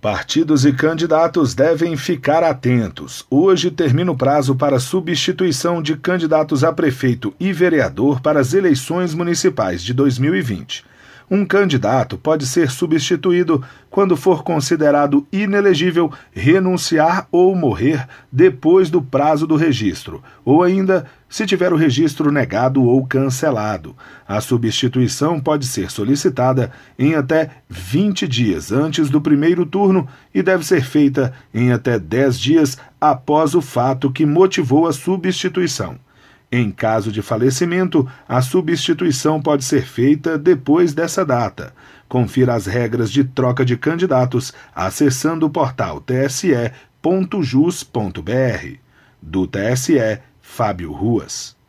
Partidos e candidatos devem ficar atentos. Hoje termina o prazo para substituição de candidatos a prefeito e vereador para as eleições municipais de 2020. Um candidato pode ser substituído quando for considerado inelegível, renunciar ou morrer depois do prazo do registro, ou ainda se tiver o registro negado ou cancelado. A substituição pode ser solicitada em até 20 dias antes do primeiro turno e deve ser feita em até 10 dias após o fato que motivou a substituição. Em caso de falecimento, a substituição pode ser feita depois dessa data. Confira as regras de troca de candidatos acessando o portal tse.jus.br. Do TSE, Fábio Ruas.